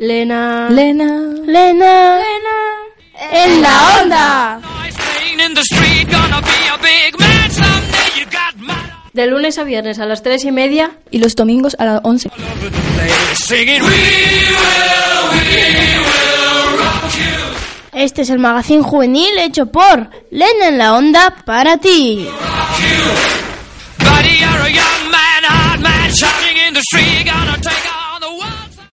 Lena. Lena. Lena. Lena. En la onda. De lunes a viernes a las tres y media. Y los domingos a las 11. Este es el magazine juvenil hecho por Lena en la onda para ti.